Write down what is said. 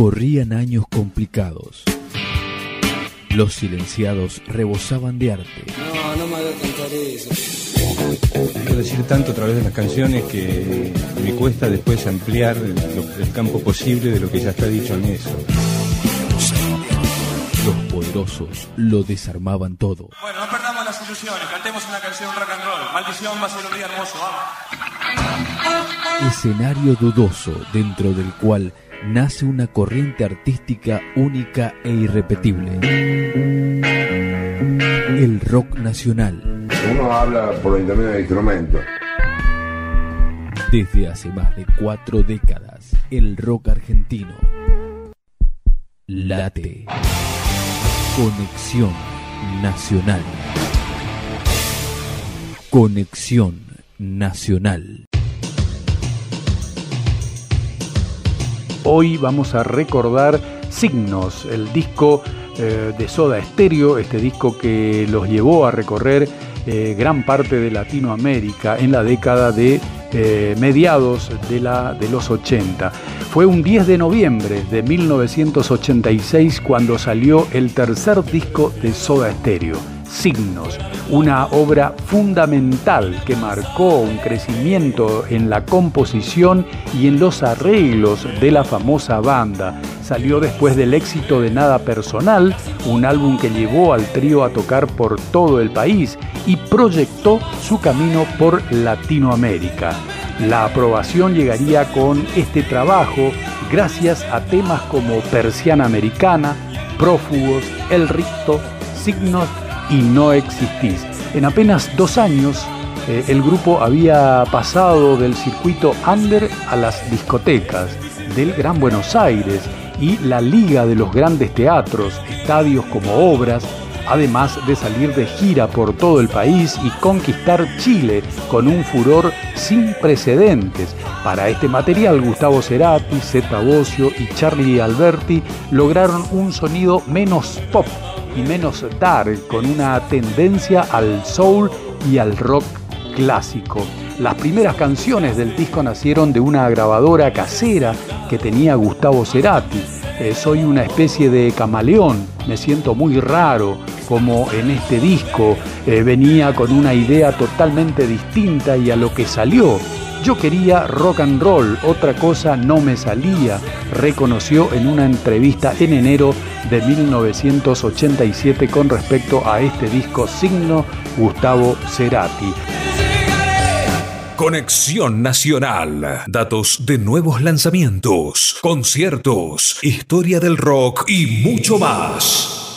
Corrían años complicados. Los silenciados rebosaban de arte. No, no me hagas cantar eso. Quiero decir tanto a través de las canciones que me cuesta después ampliar el, campo posible de lo que ya está dicho en eso. Los poderosos lo desarmaban todo. Bueno, no perdamos las ilusiones, cantemos una canción rock and roll. Maldición va a ser un día hermoso, vamos. Escenario dudoso dentro del cual nace una corriente artística única e irrepetible. El rock nacional. Uno habla por intermedio de instrumentos. Desde hace más de cuatro décadas, el rock argentino late. Conexión Nacional. Conexión Nacional. Hoy vamos a recordar Signos, el disco eh, de Soda Stereo, este disco que los llevó a recorrer eh, gran parte de Latinoamérica en la década de eh, mediados de, la, de los 80. Fue un 10 de noviembre de 1986 cuando salió el tercer disco de Soda Stereo, Signos, una obra fundamental que marcó un crecimiento en la composición y en los arreglos de la famosa banda. Salió después del éxito de Nada Personal, un álbum que llevó al trío a tocar por todo el país y proyectó su camino por Latinoamérica. La aprobación llegaría con este trabajo gracias a temas como Persiana Americana, Prófugos, El Ricto, Signos y No Existís. En apenas dos años, eh, el grupo había pasado del circuito under a las discotecas del Gran Buenos Aires y la liga de los grandes teatros, estadios como obras, además de salir de gira por todo el país y conquistar Chile con un furor sin precedentes. Para este material, Gustavo Cerati, Zeta Bosio y Charlie Alberti lograron un sonido menos pop y menos dark, con una tendencia al soul y al rock clásico. Las primeras canciones del disco nacieron de una grabadora casera que tenía Gustavo Cerati. Eh, soy una especie de camaleón, me siento muy raro, como en este disco eh, venía con una idea totalmente distinta y a lo que salió. Yo quería rock and roll, otra cosa no me salía, reconoció en una entrevista en enero de 1987 con respecto a este disco signo Gustavo Cerati. Conexión Nacional. Datos de nuevos lanzamientos, conciertos, historia del rock y mucho más.